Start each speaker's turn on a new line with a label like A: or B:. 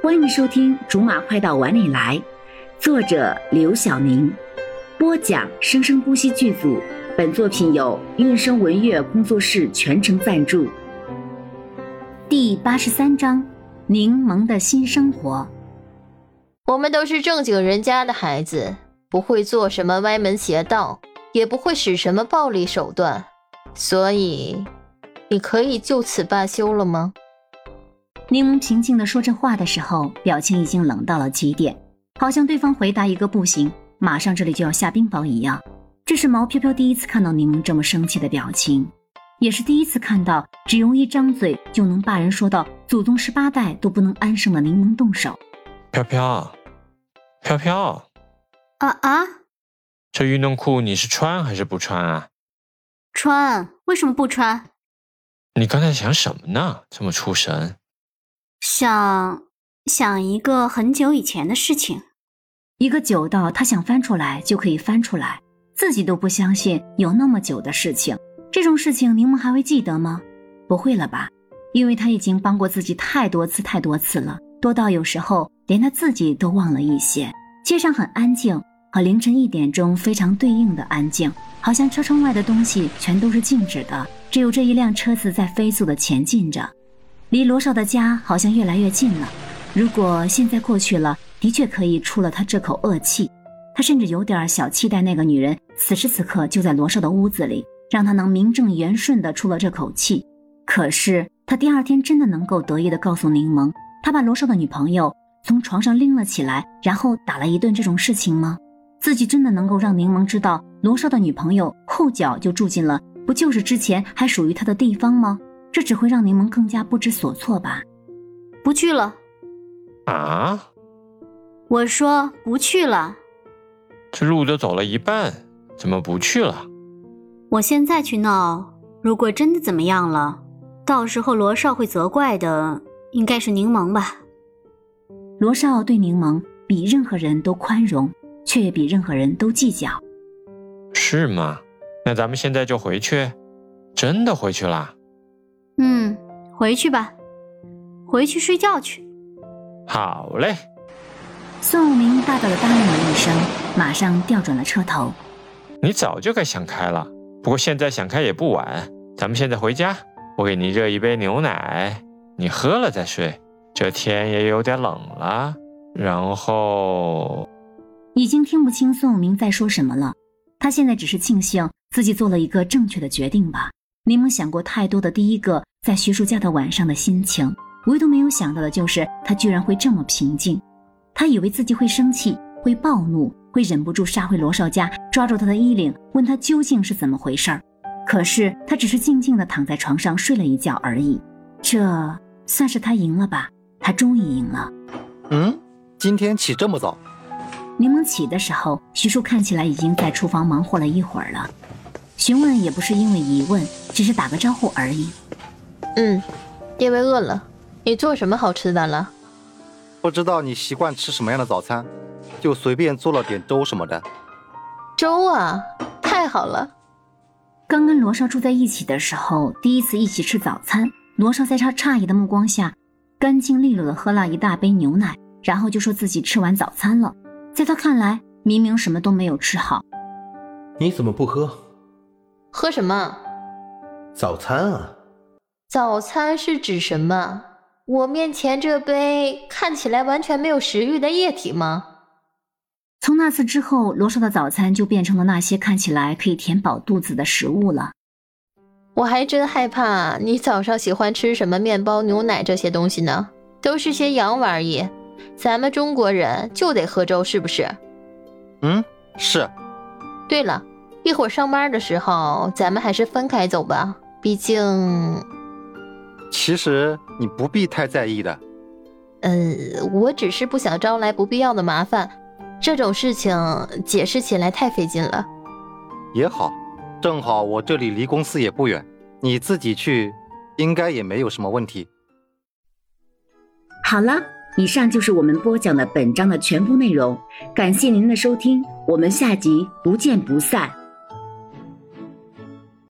A: 欢迎收听《竹马快到碗里来》，作者刘晓宁，播讲生生不息剧组。本作品由韵声文乐工作室全程赞助。第八十三章：柠檬的新生活。
B: 我们都是正经人家的孩子，不会做什么歪门邪道，也不会使什么暴力手段，所以，你可以就此罢休了吗？
A: 柠檬平静地说这话的时候，表情已经冷到了极点，好像对方回答一个不行，马上这里就要下冰雹一样。这是毛飘飘第一次看到柠檬这么生气的表情，也是第一次看到只用一张嘴就能把人说到祖宗十八代都不能安生的柠檬动手。
C: 飘飘，飘飘，
D: 啊啊！
C: 这运动裤你是穿还是不穿啊？
D: 穿，为什么不穿？
C: 你刚才想什么呢？这么出神。
D: 想想一个很久以前的事情，
A: 一个久到他想翻出来就可以翻出来，自己都不相信有那么久的事情。这种事情柠檬还会记得吗？不会了吧，因为他已经帮过自己太多次太多次了，多到有时候连他自己都忘了一些。街上很安静，和凌晨一点钟非常对应的安静，好像车窗外的东西全都是静止的，只有这一辆车子在飞速的前进着。离罗少的家好像越来越近了。如果现在过去了，的确可以出了他这口恶气。他甚至有点小期待那个女人此时此刻就在罗少的屋子里，让他能名正言顺的出了这口气。可是他第二天真的能够得意的告诉柠檬，他把罗少的女朋友从床上拎了起来，然后打了一顿这种事情吗？自己真的能够让柠檬知道罗少的女朋友后脚就住进了不就是之前还属于他的地方吗？这只会让柠檬更加不知所措吧。
D: 不去了。
C: 啊！
D: 我说不去了。
C: 这路都走了一半，怎么不去了？
D: 我现在去闹，如果真的怎么样了，到时候罗少会责怪的，应该是柠檬吧。
A: 罗少对柠檬比任何人都宽容，却也比任何人都计较。
C: 是吗？那咱们现在就回去？真的回去啦？
D: 嗯，回去吧，回去睡觉去。
C: 好嘞。
A: 宋明大大的答应了一声，马上调转了车头。
C: 你早就该想开了，不过现在想开也不晚。咱们现在回家，我给你热一杯牛奶，你喝了再睡。这天也有点冷了。然后，
A: 已经听不清宋明在说什么了。他现在只是庆幸自己做了一个正确的决定吧。柠檬想过太多的第一个在徐叔家的晚上的心情，唯独没有想到的就是他居然会这么平静。他以为自己会生气，会暴怒，会忍不住杀回罗少家，抓住他的衣领，问他究竟是怎么回事儿。可是他只是静静地躺在床上睡了一觉而已。这算是他赢了吧？他终于赢了。
E: 嗯，今天起这么早？
A: 柠檬起的时候，徐叔看起来已经在厨房忙活了一会儿了。询问也不是因为疑问，只是打个招呼而已。
B: 嗯，因为饿了。你做什么好吃的了？
E: 不知道你习惯吃什么样的早餐，就随便做了点粥什么的。
B: 粥啊，太好了。
A: 刚跟罗少住在一起的时候，第一次一起吃早餐，罗少在他诧异的目光下，干净利落的喝了一大杯牛奶，然后就说自己吃完早餐了。在他看来，明明什么都没有吃好。
F: 你怎么不喝？
B: 喝什么？
F: 早餐啊！
B: 早餐是指什么？我面前这杯看起来完全没有食欲的液体吗？
A: 从那次之后，罗少的早餐就变成了那些看起来可以填饱肚子的食物了。
B: 我还真害怕你早上喜欢吃什么面包、牛奶这些东西呢？都是些洋玩意。咱们中国人就得喝粥，是不是？
E: 嗯，是。
B: 对了。一会儿上班的时候，咱们还是分开走吧。毕竟，
E: 其实你不必太在意的。
B: 呃，我只是不想招来不必要的麻烦，这种事情解释起来太费劲了。
E: 也好，正好我这里离公司也不远，你自己去，应该也没有什么问题。
A: 好了，以上就是我们播讲的本章的全部内容，感谢您的收听，我们下集不见不散。